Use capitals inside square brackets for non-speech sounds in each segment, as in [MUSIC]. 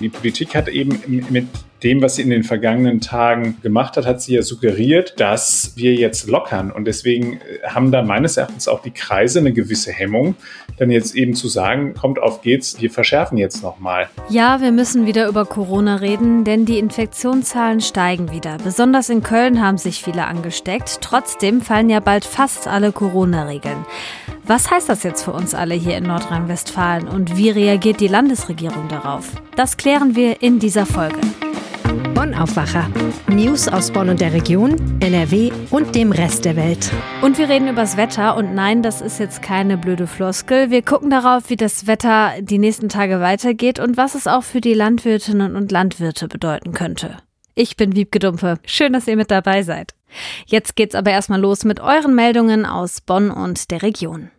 Die Politik hat eben mit dem, was sie in den vergangenen Tagen gemacht hat, hat sie ja suggeriert, dass wir jetzt lockern. Und deswegen äh, haben da meines Erachtens auch die Kreise eine gewisse Hemmung, dann jetzt eben zu sagen, kommt auf geht's, wir verschärfen jetzt nochmal. Ja, wir müssen wieder über Corona reden, denn die Infektionszahlen steigen wieder. Besonders in Köln haben sich viele angesteckt. Trotzdem fallen ja bald fast alle Corona-Regeln. Was heißt das jetzt für uns alle hier in Nordrhein-Westfalen und wie reagiert die Landesregierung darauf? Das klären wir in dieser Folge. Bonn Aufwacher. News aus Bonn und der Region, NRW und dem Rest der Welt. Und wir reden übers Wetter und nein, das ist jetzt keine blöde Floskel. Wir gucken darauf, wie das Wetter die nächsten Tage weitergeht und was es auch für die Landwirtinnen und Landwirte bedeuten könnte. Ich bin Wiebke Dumpe. Schön, dass ihr mit dabei seid. Jetzt geht's aber erstmal los mit euren Meldungen aus Bonn und der Region.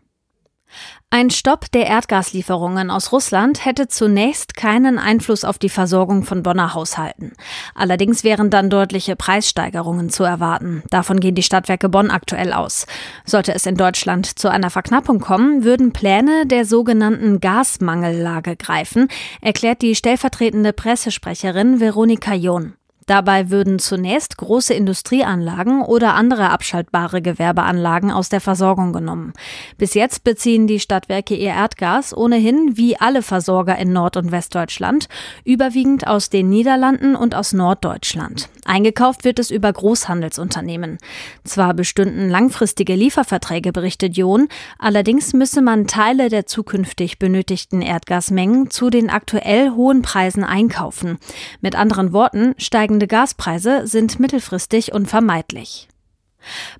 Ein Stopp der Erdgaslieferungen aus Russland hätte zunächst keinen Einfluss auf die Versorgung von Bonner Haushalten. Allerdings wären dann deutliche Preissteigerungen zu erwarten. Davon gehen die Stadtwerke Bonn aktuell aus. Sollte es in Deutschland zu einer Verknappung kommen, würden Pläne der sogenannten Gasmangellage greifen, erklärt die stellvertretende Pressesprecherin Veronika John. Dabei würden zunächst große Industrieanlagen oder andere abschaltbare Gewerbeanlagen aus der Versorgung genommen. Bis jetzt beziehen die Stadtwerke ihr Erdgas ohnehin wie alle Versorger in Nord- und Westdeutschland überwiegend aus den Niederlanden und aus Norddeutschland. Eingekauft wird es über Großhandelsunternehmen. Zwar bestünden langfristige Lieferverträge, berichtet John, allerdings müsse man Teile der zukünftig benötigten Erdgasmengen zu den aktuell hohen Preisen einkaufen. Mit anderen Worten steigen steigende Gaspreise sind mittelfristig unvermeidlich.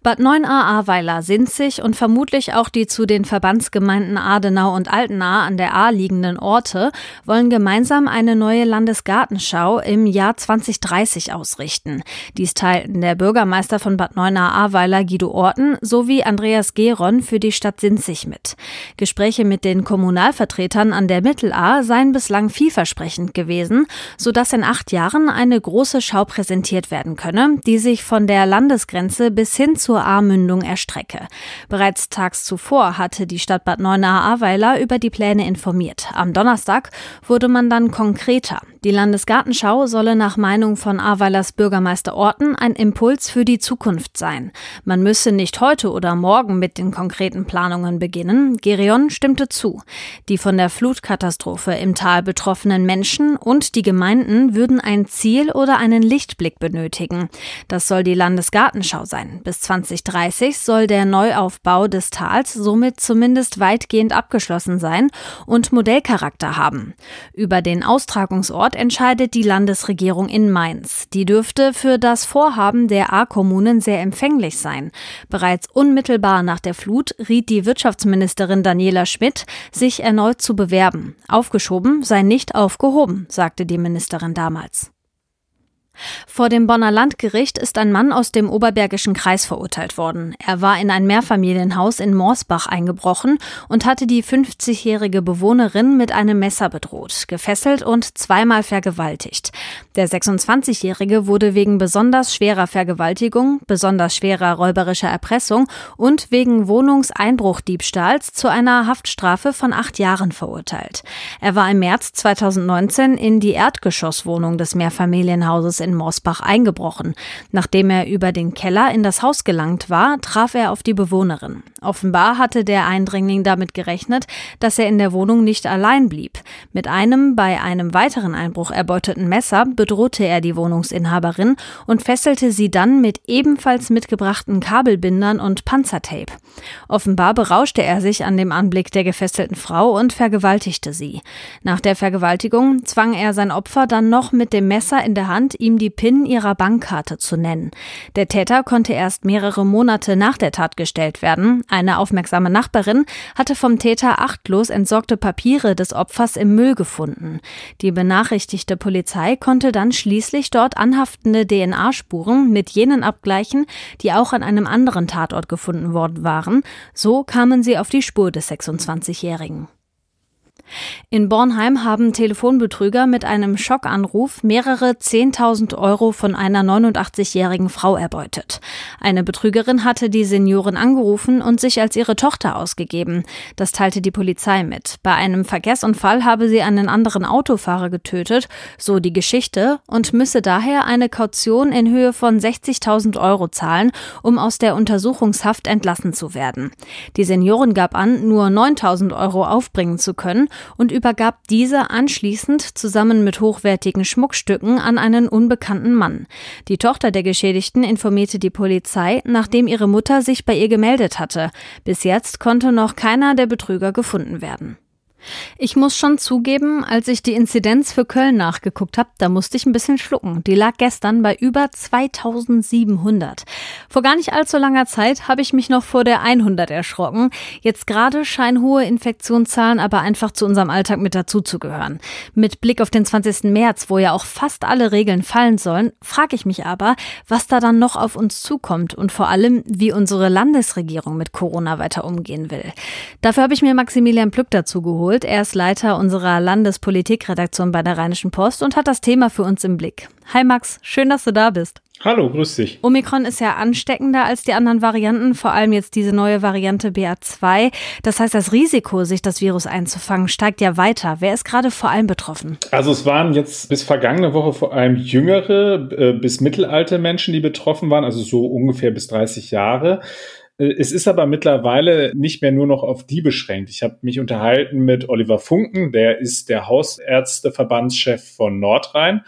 Bad 9a-Ahrweiler, Sinzig und vermutlich auch die zu den Verbandsgemeinden Adenau und Altenahr an der Ahr liegenden Orte wollen gemeinsam eine neue Landesgartenschau im Jahr 2030 ausrichten. Dies teilten der Bürgermeister von Bad 9a-Ahrweiler Guido Orten sowie Andreas Geron für die Stadt Sinzig mit. Gespräche mit den Kommunalvertretern an der Mittelahr seien bislang vielversprechend gewesen, sodass in acht Jahren eine große Schau präsentiert werden könne, die sich von der Landesgrenze bis hin zur Ahrmündung erstrecke. Bereits tags zuvor hatte die Stadt Bad Neuenahr-Ahrweiler über die Pläne informiert. Am Donnerstag wurde man dann konkreter. Die Landesgartenschau solle nach Meinung von Ahrweilers Bürgermeister Orten ein Impuls für die Zukunft sein. Man müsse nicht heute oder morgen mit den konkreten Planungen beginnen. Gerion stimmte zu. Die von der Flutkatastrophe im Tal betroffenen Menschen und die Gemeinden würden ein Ziel oder einen Lichtblick benötigen. Das soll die Landesgartenschau sein. Bis 2030 soll der Neuaufbau des Tals somit zumindest weitgehend abgeschlossen sein und Modellcharakter haben. Über den Austragungsort entscheidet die Landesregierung in Mainz. Die dürfte für das Vorhaben der A-Kommunen sehr empfänglich sein. Bereits unmittelbar nach der Flut riet die Wirtschaftsministerin Daniela Schmidt, sich erneut zu bewerben. Aufgeschoben sei nicht aufgehoben, sagte die Ministerin damals. Vor dem Bonner Landgericht ist ein Mann aus dem Oberbergischen Kreis verurteilt worden. Er war in ein Mehrfamilienhaus in Morsbach eingebrochen und hatte die 50-jährige Bewohnerin mit einem Messer bedroht, gefesselt und zweimal vergewaltigt. Der 26-jährige wurde wegen besonders schwerer Vergewaltigung, besonders schwerer räuberischer Erpressung und wegen Wohnungseinbruchdiebstahls zu einer Haftstrafe von acht Jahren verurteilt. Er war im März 2019 in die Erdgeschosswohnung des Mehrfamilienhauses in Morsbach eingebrochen. Nachdem er über den Keller in das Haus gelangt war, traf er auf die Bewohnerin. Offenbar hatte der Eindringling damit gerechnet, dass er in der Wohnung nicht allein blieb. Mit einem bei einem weiteren Einbruch erbeuteten Messer bedrohte er die Wohnungsinhaberin und fesselte sie dann mit ebenfalls mitgebrachten Kabelbindern und Panzertape. Offenbar berauschte er sich an dem Anblick der gefesselten Frau und vergewaltigte sie. Nach der Vergewaltigung zwang er sein Opfer dann noch mit dem Messer in der Hand, ihm die PIN ihrer Bankkarte zu nennen. Der Täter konnte erst mehrere Monate nach der Tat gestellt werden. Eine aufmerksame Nachbarin hatte vom Täter achtlos entsorgte Papiere des Opfers im Müll gefunden. Die benachrichtigte Polizei konnte dann schließlich dort anhaftende DNA-Spuren mit jenen abgleichen, die auch an einem anderen Tatort gefunden worden waren. So kamen sie auf die Spur des 26-Jährigen. In Bornheim haben Telefonbetrüger mit einem Schockanruf mehrere 10.000 Euro von einer 89-jährigen Frau erbeutet. Eine Betrügerin hatte die Seniorin angerufen und sich als ihre Tochter ausgegeben. Das teilte die Polizei mit. Bei einem Verkehrsunfall habe sie einen anderen Autofahrer getötet, so die Geschichte, und müsse daher eine Kaution in Höhe von 60.000 Euro zahlen, um aus der Untersuchungshaft entlassen zu werden. Die Seniorin gab an, nur 9.000 Euro aufbringen zu können und übergab diese anschließend zusammen mit hochwertigen Schmuckstücken an einen unbekannten Mann. Die Tochter der Geschädigten informierte die Polizei, nachdem ihre Mutter sich bei ihr gemeldet hatte. Bis jetzt konnte noch keiner der Betrüger gefunden werden. Ich muss schon zugeben, als ich die Inzidenz für Köln nachgeguckt habe, da musste ich ein bisschen schlucken. Die lag gestern bei über 2700. Vor gar nicht allzu langer Zeit habe ich mich noch vor der 100 erschrocken. Jetzt gerade scheinen hohe Infektionszahlen aber einfach zu unserem Alltag mit dazuzugehören. Mit Blick auf den 20. März, wo ja auch fast alle Regeln fallen sollen, frage ich mich aber, was da dann noch auf uns zukommt und vor allem, wie unsere Landesregierung mit Corona weiter umgehen will. Dafür habe ich mir Maximilian Plück dazu geholt Schuld. Er ist Leiter unserer Landespolitikredaktion bei der Rheinischen Post und hat das Thema für uns im Blick. Hi Max, schön, dass du da bist. Hallo, grüß dich. Omikron ist ja ansteckender als die anderen Varianten, vor allem jetzt diese neue Variante BA2. Das heißt, das Risiko, sich das Virus einzufangen, steigt ja weiter. Wer ist gerade vor allem betroffen? Also es waren jetzt bis vergangene Woche vor allem jüngere äh, bis mittelalte Menschen, die betroffen waren, also so ungefähr bis 30 Jahre. Äh, es ist aber mittlerweile nicht mehr nur noch auf die beschränkt. Ich habe mich unterhalten mit Oliver Funken, der ist der Hausärzteverbandschef von Nordrhein.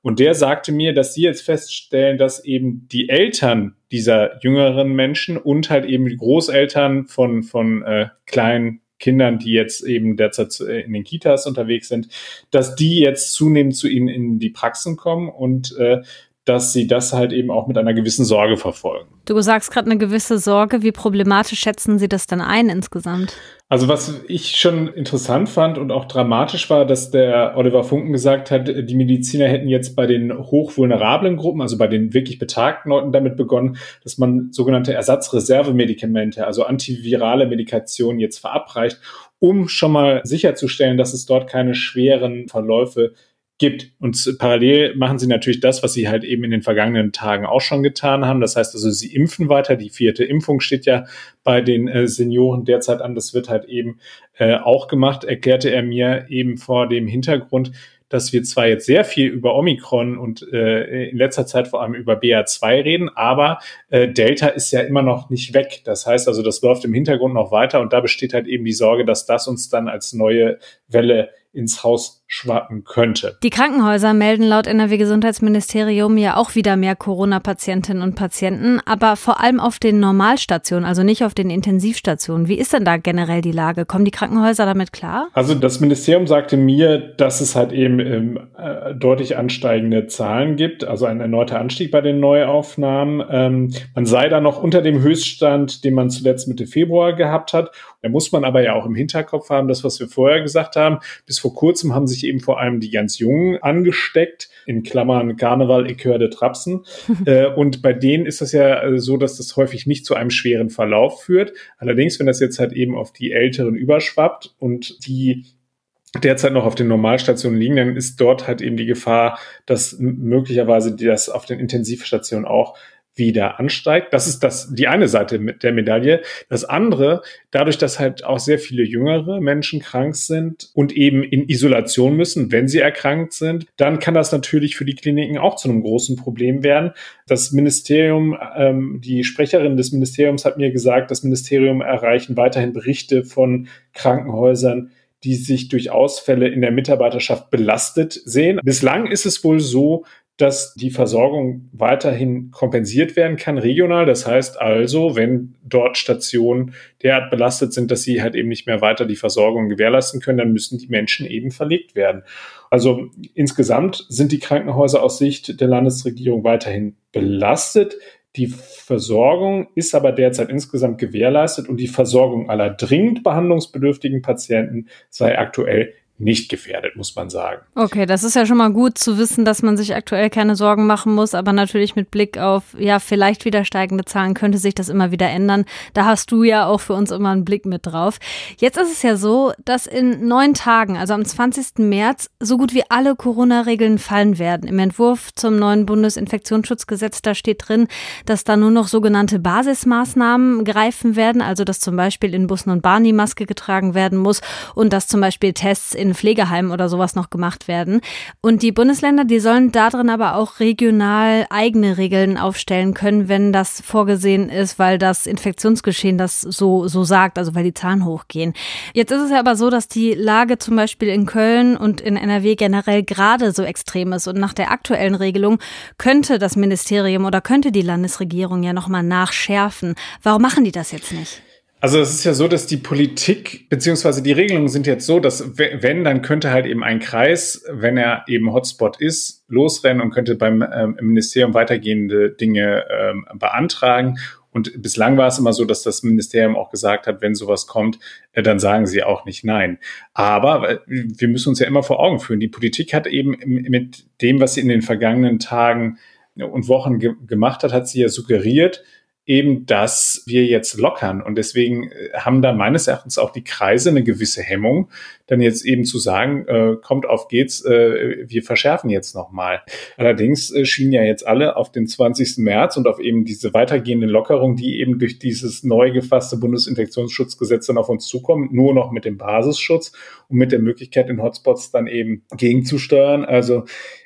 Und der sagte mir, dass sie jetzt feststellen, dass eben die Eltern dieser jüngeren Menschen und halt eben die Großeltern von, von äh, kleinen Kindern, die jetzt eben derzeit äh, in den Kitas unterwegs sind, dass die jetzt zunehmend zu ihnen in die Praxen kommen und äh, dass sie das halt eben auch mit einer gewissen Sorge verfolgen. Du sagst gerade eine gewisse Sorge. Wie problematisch schätzen Sie das denn ein insgesamt? Also was ich schon interessant fand und auch dramatisch war, dass der Oliver Funken gesagt hat, die Mediziner hätten jetzt bei den hochvulnerablen Gruppen, also bei den wirklich betagten Leuten damit begonnen, dass man sogenannte Ersatzreservemedikamente, also antivirale Medikationen jetzt verabreicht, um schon mal sicherzustellen, dass es dort keine schweren Verläufe gibt. Und parallel machen sie natürlich das, was sie halt eben in den vergangenen Tagen auch schon getan haben. Das heißt also, sie impfen weiter. Die vierte Impfung steht ja bei den äh, Senioren derzeit an. Das wird halt eben äh, auch gemacht, erklärte er mir eben vor dem Hintergrund, dass wir zwar jetzt sehr viel über Omikron und äh, in letzter Zeit vor allem über BA2 reden, aber äh, Delta ist ja immer noch nicht weg. Das heißt also, das läuft im Hintergrund noch weiter und da besteht halt eben die Sorge, dass das uns dann als neue Welle ins Haus schwappen könnte. Die Krankenhäuser melden laut NRW-Gesundheitsministerium ja auch wieder mehr Corona-Patientinnen und Patienten, aber vor allem auf den Normalstationen, also nicht auf den Intensivstationen. Wie ist denn da generell die Lage? Kommen die Krankenhäuser damit klar? Also das Ministerium sagte mir, dass es halt eben ähm, äh, deutlich ansteigende Zahlen gibt, also ein erneuter Anstieg bei den Neuaufnahmen. Ähm, man sei da noch unter dem Höchststand, den man zuletzt Mitte Februar gehabt hat. Da muss man aber ja auch im Hinterkopf haben, das, was wir vorher gesagt haben. Bis vor kurzem haben sich eben vor allem die ganz Jungen angesteckt, in Klammern Karneval, ich höre Trapsen. [LAUGHS] äh, und bei denen ist das ja äh, so, dass das häufig nicht zu einem schweren Verlauf führt. Allerdings, wenn das jetzt halt eben auf die Älteren überschwappt und die derzeit noch auf den Normalstationen liegen, dann ist dort halt eben die Gefahr, dass möglicherweise das auf den Intensivstationen auch wieder ansteigt. Das ist das, die eine Seite der Medaille. Das andere, dadurch, dass halt auch sehr viele jüngere Menschen krank sind und eben in Isolation müssen, wenn sie erkrankt sind, dann kann das natürlich für die Kliniken auch zu einem großen Problem werden. Das Ministerium, ähm, die Sprecherin des Ministeriums hat mir gesagt, das Ministerium erreichen weiterhin Berichte von Krankenhäusern, die sich durch Ausfälle in der Mitarbeiterschaft belastet sehen. Bislang ist es wohl so, dass die Versorgung weiterhin kompensiert werden kann regional. Das heißt also, wenn dort Stationen derart belastet sind, dass sie halt eben nicht mehr weiter die Versorgung gewährleisten können, dann müssen die Menschen eben verlegt werden. Also insgesamt sind die Krankenhäuser aus Sicht der Landesregierung weiterhin belastet. Die Versorgung ist aber derzeit insgesamt gewährleistet und die Versorgung aller dringend behandlungsbedürftigen Patienten sei aktuell nicht gefährdet, muss man sagen. Okay, das ist ja schon mal gut zu wissen, dass man sich aktuell keine Sorgen machen muss, aber natürlich mit Blick auf ja vielleicht wieder steigende Zahlen könnte sich das immer wieder ändern. Da hast du ja auch für uns immer einen Blick mit drauf. Jetzt ist es ja so, dass in neun Tagen, also am 20. März, so gut wie alle Corona-Regeln fallen werden. Im Entwurf zum neuen Bundesinfektionsschutzgesetz, da steht drin, dass da nur noch sogenannte Basismaßnahmen greifen werden, also dass zum Beispiel in Bussen und Bahn die Maske getragen werden muss und dass zum Beispiel Tests in Pflegeheimen oder sowas noch gemacht werden. Und die Bundesländer, die sollen darin aber auch regional eigene Regeln aufstellen können, wenn das vorgesehen ist, weil das Infektionsgeschehen das so, so sagt, also weil die Zahlen hochgehen. Jetzt ist es ja aber so, dass die Lage zum Beispiel in Köln und in NRW generell gerade so extrem ist. Und nach der aktuellen Regelung könnte das Ministerium oder könnte die Landesregierung ja nochmal nachschärfen. Warum machen die das jetzt nicht? Also es ist ja so, dass die Politik beziehungsweise die Regelungen sind jetzt so, dass wenn, dann könnte halt eben ein Kreis, wenn er eben Hotspot ist, losrennen und könnte beim ähm, Ministerium weitergehende Dinge ähm, beantragen. Und bislang war es immer so, dass das Ministerium auch gesagt hat, wenn sowas kommt, äh, dann sagen sie auch nicht nein. Aber wir müssen uns ja immer vor Augen führen, die Politik hat eben mit dem, was sie in den vergangenen Tagen und Wochen ge gemacht hat, hat sie ja suggeriert, eben, dass wir jetzt lockern. Und deswegen äh, haben da meines Erachtens auch die Kreise eine gewisse Hemmung, dann jetzt eben zu sagen, äh, kommt auf geht's, äh, wir verschärfen jetzt nochmal. Allerdings äh, schienen ja jetzt alle auf den 20. März und auf eben diese weitergehende Lockerung, die eben durch dieses neu gefasste Bundesinfektionsschutzgesetz dann auf uns zukommen, nur noch mit dem Basisschutz und mit der Möglichkeit, in Hotspots dann eben gegenzusteuern. Also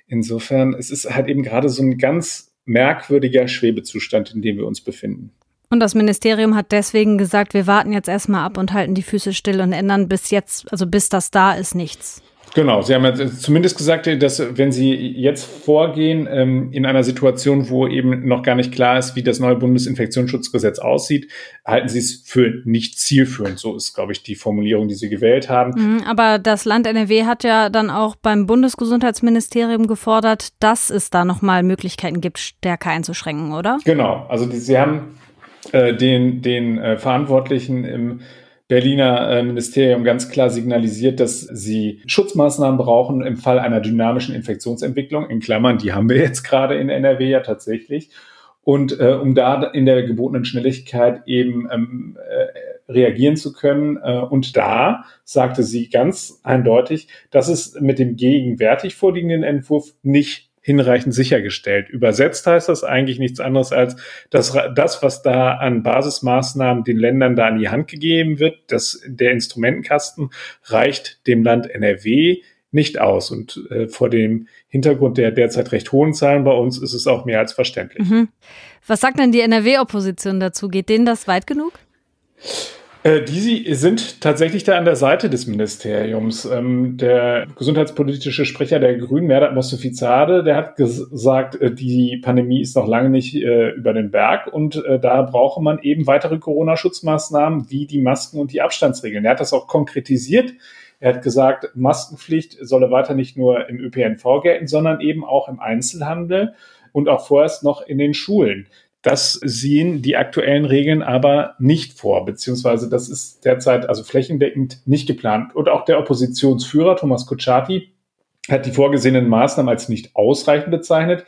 insofern, es ist halt eben gerade so ein ganz merkwürdiger Schwebezustand, in dem wir uns befinden. Und das Ministerium hat deswegen gesagt, wir warten jetzt erstmal ab und halten die Füße still und ändern bis jetzt, also bis das da ist, nichts. Genau, Sie haben ja zumindest gesagt, dass wenn Sie jetzt vorgehen ähm, in einer Situation, wo eben noch gar nicht klar ist, wie das neue Bundesinfektionsschutzgesetz aussieht, halten Sie es für nicht zielführend. So ist, glaube ich, die Formulierung, die Sie gewählt haben. Mhm, aber das Land NRW hat ja dann auch beim Bundesgesundheitsministerium gefordert, dass es da nochmal Möglichkeiten gibt, stärker einzuschränken, oder? Genau, also die, Sie haben äh, den, den äh, Verantwortlichen im Berliner äh, Ministerium ganz klar signalisiert, dass sie Schutzmaßnahmen brauchen im Fall einer dynamischen Infektionsentwicklung. In Klammern, die haben wir jetzt gerade in NRW ja tatsächlich. Und äh, um da in der gebotenen Schnelligkeit eben ähm, äh, reagieren zu können. Äh, und da sagte sie ganz eindeutig, dass es mit dem gegenwärtig vorliegenden Entwurf nicht hinreichend sichergestellt. Übersetzt heißt das eigentlich nichts anderes als, dass das, was da an Basismaßnahmen den Ländern da an die Hand gegeben wird, dass der Instrumentenkasten reicht dem Land NRW nicht aus. Und äh, vor dem Hintergrund der derzeit recht hohen Zahlen bei uns ist es auch mehr als verständlich. Mhm. Was sagt denn die NRW-Opposition dazu? Geht denen das weit genug? Äh, die sind tatsächlich da an der Seite des Ministeriums. Ähm, der gesundheitspolitische Sprecher der Grünen, Merdat Mostafizade, der hat gesagt, äh, die Pandemie ist noch lange nicht äh, über den Berg und da brauche man eben weitere Corona-Schutzmaßnahmen wie die Masken und die Abstandsregeln. Er hat das auch konkretisiert. Er hat gesagt, Maskenpflicht solle weiter nicht nur im ÖPNV gelten, sondern eben auch im Einzelhandel und auch vorerst noch in den Schulen. Das sehen die aktuellen Regeln aber nicht vor, beziehungsweise das ist derzeit also flächendeckend nicht geplant. Und auch der Oppositionsführer Thomas Kutschaty hat die vorgesehenen Maßnahmen als nicht ausreichend bezeichnet.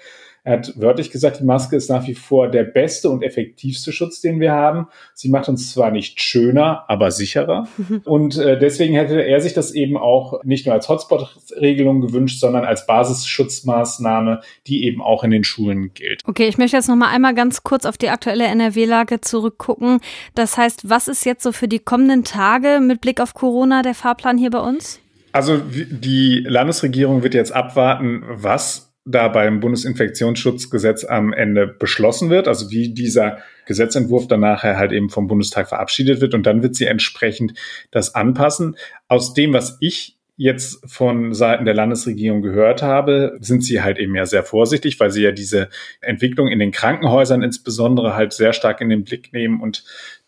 Er hat wörtlich gesagt, die Maske ist nach wie vor der beste und effektivste Schutz, den wir haben. Sie macht uns zwar nicht schöner, aber sicherer. [LAUGHS] Und äh, deswegen hätte er sich das eben auch nicht nur als Hotspot-Regelung gewünscht, sondern als Basisschutzmaßnahme, die eben auch in den Schulen gilt. Okay, ich möchte jetzt noch mal einmal ganz kurz auf die aktuelle NRW-Lage zurückgucken. Das heißt, was ist jetzt so für die kommenden Tage mit Blick auf Corona der Fahrplan hier bei uns? Also die Landesregierung wird jetzt abwarten, was da beim Bundesinfektionsschutzgesetz am Ende beschlossen wird, also wie dieser Gesetzentwurf dann nachher halt eben vom Bundestag verabschiedet wird und dann wird sie entsprechend das anpassen. Aus dem, was ich jetzt von Seiten der Landesregierung gehört habe, sind sie halt eben ja sehr vorsichtig, weil sie ja diese Entwicklung in den Krankenhäusern insbesondere halt sehr stark in den Blick nehmen und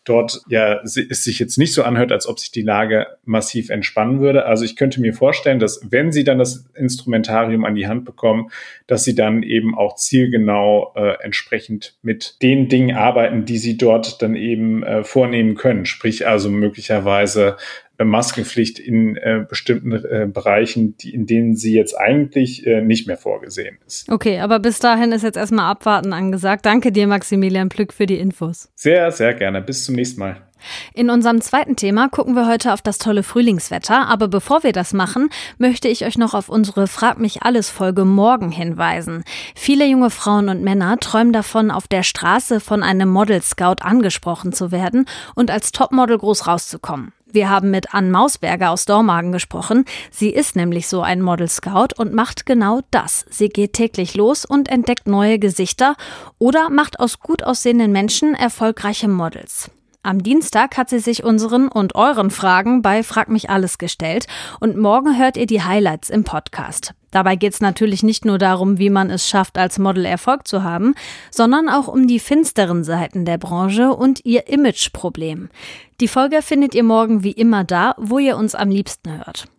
dort ja es sich jetzt nicht so anhört, als ob sich die Lage massiv entspannen würde. Also ich könnte mir vorstellen, dass wenn sie dann das Instrumentarium an die Hand bekommen, dass sie dann eben auch zielgenau äh, entsprechend mit den Dingen arbeiten, die sie dort dann eben äh, vornehmen können. Sprich also möglicherweise Maskenpflicht in äh, bestimmten äh, Bereichen, die, in denen sie jetzt eigentlich äh, nicht mehr vorgesehen ist. Okay, aber bis dahin ist jetzt erstmal abwarten angesagt. Danke dir, Maximilian Plück, für die Infos. Sehr, sehr gerne. Bis zum nächsten Mal. In unserem zweiten Thema gucken wir heute auf das tolle Frühlingswetter, aber bevor wir das machen, möchte ich euch noch auf unsere Frag mich alles Folge morgen hinweisen. Viele junge Frauen und Männer träumen davon, auf der Straße von einem Model Scout angesprochen zu werden und als Topmodel groß rauszukommen. Wir haben mit Ann Mausberger aus Dormagen gesprochen. Sie ist nämlich so ein Model Scout und macht genau das. Sie geht täglich los und entdeckt neue Gesichter oder macht aus gut aussehenden Menschen erfolgreiche Models. Am Dienstag hat sie sich unseren und euren Fragen bei Frag mich alles gestellt und morgen hört ihr die Highlights im Podcast. Dabei geht es natürlich nicht nur darum, wie man es schafft, als Model Erfolg zu haben, sondern auch um die finsteren Seiten der Branche und ihr Imageproblem. Die Folge findet ihr morgen wie immer da, wo ihr uns am liebsten hört.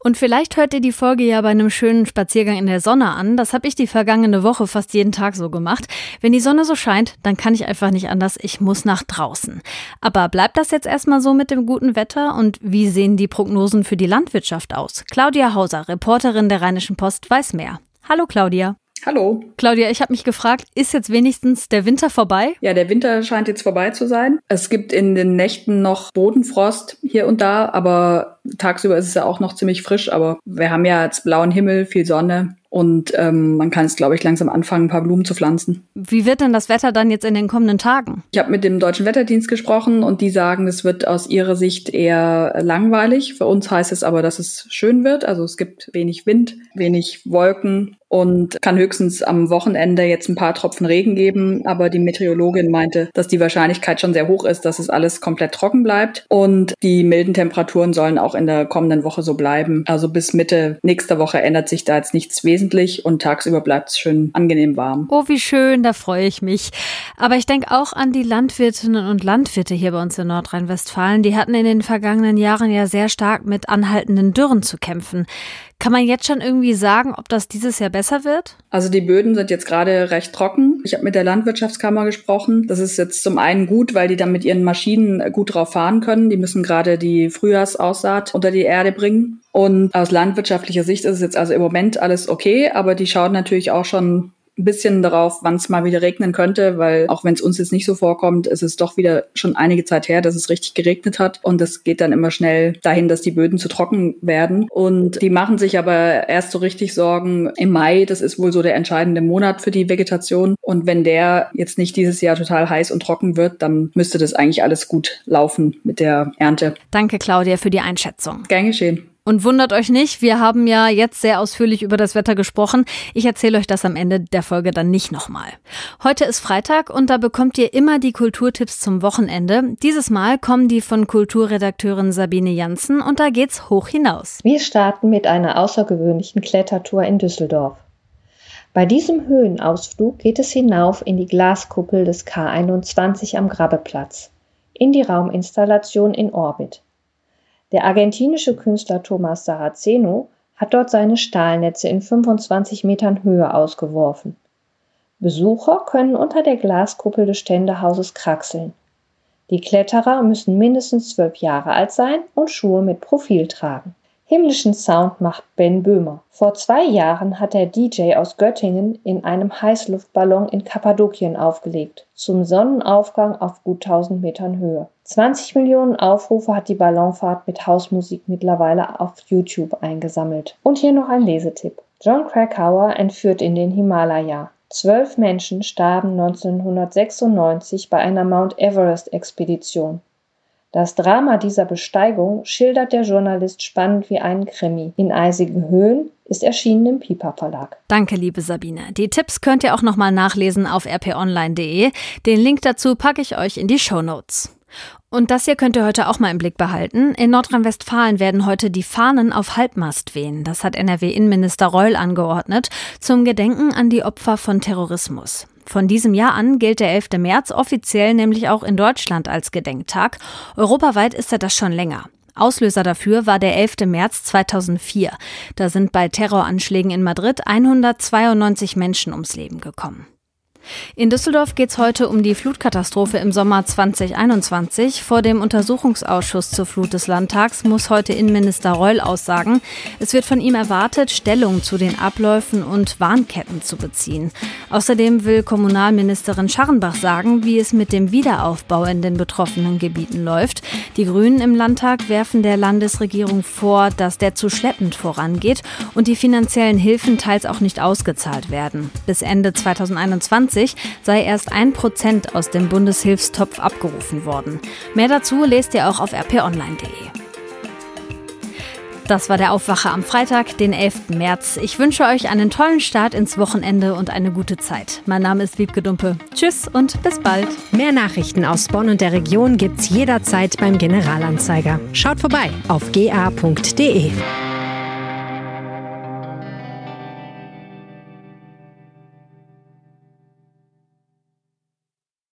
Und vielleicht hört ihr die Folge ja bei einem schönen Spaziergang in der Sonne an. Das habe ich die vergangene Woche fast jeden Tag so gemacht. Wenn die Sonne so scheint, dann kann ich einfach nicht anders. Ich muss nach draußen. Aber bleibt das jetzt erstmal so mit dem guten Wetter? Und wie sehen die Prognosen für die Landwirtschaft aus? Claudia Hauser, Reporterin der Rheinischen Post, weiß mehr. Hallo Claudia. Hallo. Claudia, ich habe mich gefragt, ist jetzt wenigstens der Winter vorbei? Ja, der Winter scheint jetzt vorbei zu sein. Es gibt in den Nächten noch Bodenfrost hier und da, aber tagsüber ist es ja auch noch ziemlich frisch. Aber wir haben ja jetzt blauen Himmel, viel Sonne. Und ähm, man kann es, glaube ich, langsam anfangen, ein paar Blumen zu pflanzen. Wie wird denn das Wetter dann jetzt in den kommenden Tagen? Ich habe mit dem Deutschen Wetterdienst gesprochen und die sagen, es wird aus ihrer Sicht eher langweilig. Für uns heißt es aber, dass es schön wird. Also es gibt wenig Wind, wenig Wolken und kann höchstens am Wochenende jetzt ein paar Tropfen Regen geben. Aber die Meteorologin meinte, dass die Wahrscheinlichkeit schon sehr hoch ist, dass es alles komplett trocken bleibt. Und die milden Temperaturen sollen auch in der kommenden Woche so bleiben. Also bis Mitte nächster Woche ändert sich da jetzt nichts wesentlich und tagsüber bleibt es schön angenehm warm. Oh, wie schön, da freue ich mich. Aber ich denke auch an die Landwirtinnen und Landwirte hier bei uns in Nordrhein-Westfalen. Die hatten in den vergangenen Jahren ja sehr stark mit anhaltenden Dürren zu kämpfen. Kann man jetzt schon irgendwie sagen, ob das dieses Jahr besser wird? Also die Böden sind jetzt gerade recht trocken. Ich habe mit der Landwirtschaftskammer gesprochen. Das ist jetzt zum einen gut, weil die dann mit ihren Maschinen gut drauf fahren können. Die müssen gerade die Frühjahrsaussaat unter die Erde bringen. Und aus landwirtschaftlicher Sicht ist es jetzt also im Moment alles okay, aber die schauen natürlich auch schon ein bisschen darauf, wann es mal wieder regnen könnte, weil auch wenn es uns jetzt nicht so vorkommt, ist es doch wieder schon einige Zeit her, dass es richtig geregnet hat und das geht dann immer schnell dahin, dass die Böden zu trocken werden und die machen sich aber erst so richtig Sorgen im Mai, das ist wohl so der entscheidende Monat für die Vegetation und wenn der jetzt nicht dieses Jahr total heiß und trocken wird, dann müsste das eigentlich alles gut laufen mit der Ernte. Danke Claudia für die Einschätzung. Gern geschehen. Und wundert euch nicht, wir haben ja jetzt sehr ausführlich über das Wetter gesprochen. Ich erzähle euch das am Ende der Folge dann nicht nochmal. Heute ist Freitag und da bekommt ihr immer die Kulturtipps zum Wochenende. Dieses Mal kommen die von Kulturredakteurin Sabine Janssen und da geht's hoch hinaus. Wir starten mit einer außergewöhnlichen Klettertour in Düsseldorf. Bei diesem Höhenausflug geht es hinauf in die Glaskuppel des K21 am Grabbeplatz, in die Rauminstallation in Orbit. Der argentinische Künstler Thomas Saraceno hat dort seine Stahlnetze in 25 Metern Höhe ausgeworfen. Besucher können unter der Glaskuppel des Ständehauses kraxeln. Die Kletterer müssen mindestens zwölf Jahre alt sein und Schuhe mit Profil tragen. Himmlischen Sound macht Ben Böhmer. Vor zwei Jahren hat der DJ aus Göttingen in einem Heißluftballon in Kappadokien aufgelegt, zum Sonnenaufgang auf gut 1000 Metern Höhe. 20 Millionen Aufrufe hat die Ballonfahrt mit Hausmusik mittlerweile auf YouTube eingesammelt. Und hier noch ein Lesetipp. John Krakauer entführt in den Himalaya. Zwölf Menschen starben 1996 bei einer Mount Everest-Expedition. Das Drama dieser Besteigung schildert der Journalist spannend wie einen Krimi. In eisigen Höhen ist erschienen im Piper Verlag. Danke, liebe Sabine. Die Tipps könnt ihr auch nochmal nachlesen auf rponline.de. Den Link dazu packe ich euch in die Show Notes. Und das hier könnt ihr heute auch mal im Blick behalten. In Nordrhein-Westfalen werden heute die Fahnen auf Halbmast wehen. Das hat NRW-Innenminister Reul angeordnet, zum Gedenken an die Opfer von Terrorismus. Von diesem Jahr an gilt der 11. März offiziell nämlich auch in Deutschland als Gedenktag. Europaweit ist er das schon länger. Auslöser dafür war der 11. März 2004. Da sind bei Terroranschlägen in Madrid 192 Menschen ums Leben gekommen. In Düsseldorf geht es heute um die Flutkatastrophe im Sommer 2021. Vor dem Untersuchungsausschuss zur Flut des Landtags muss heute Innenminister Reul aussagen. Es wird von ihm erwartet, Stellung zu den Abläufen und Warnketten zu beziehen. Außerdem will Kommunalministerin Scharrenbach sagen, wie es mit dem Wiederaufbau in den betroffenen Gebieten läuft. Die Grünen im Landtag werfen der Landesregierung vor, dass der zu schleppend vorangeht und die finanziellen Hilfen teils auch nicht ausgezahlt werden. Bis Ende 2021 2020 sei erst ein Prozent aus dem Bundeshilfstopf abgerufen worden. Mehr dazu lest ihr auch auf rponline.de. Das war der Aufwacher am Freitag, den 11. März. Ich wünsche euch einen tollen Start ins Wochenende und eine gute Zeit. Mein Name ist Wiebke Dumpe. Tschüss und bis bald. Mehr Nachrichten aus Bonn und der Region gibt's jederzeit beim Generalanzeiger. Schaut vorbei auf ga.de.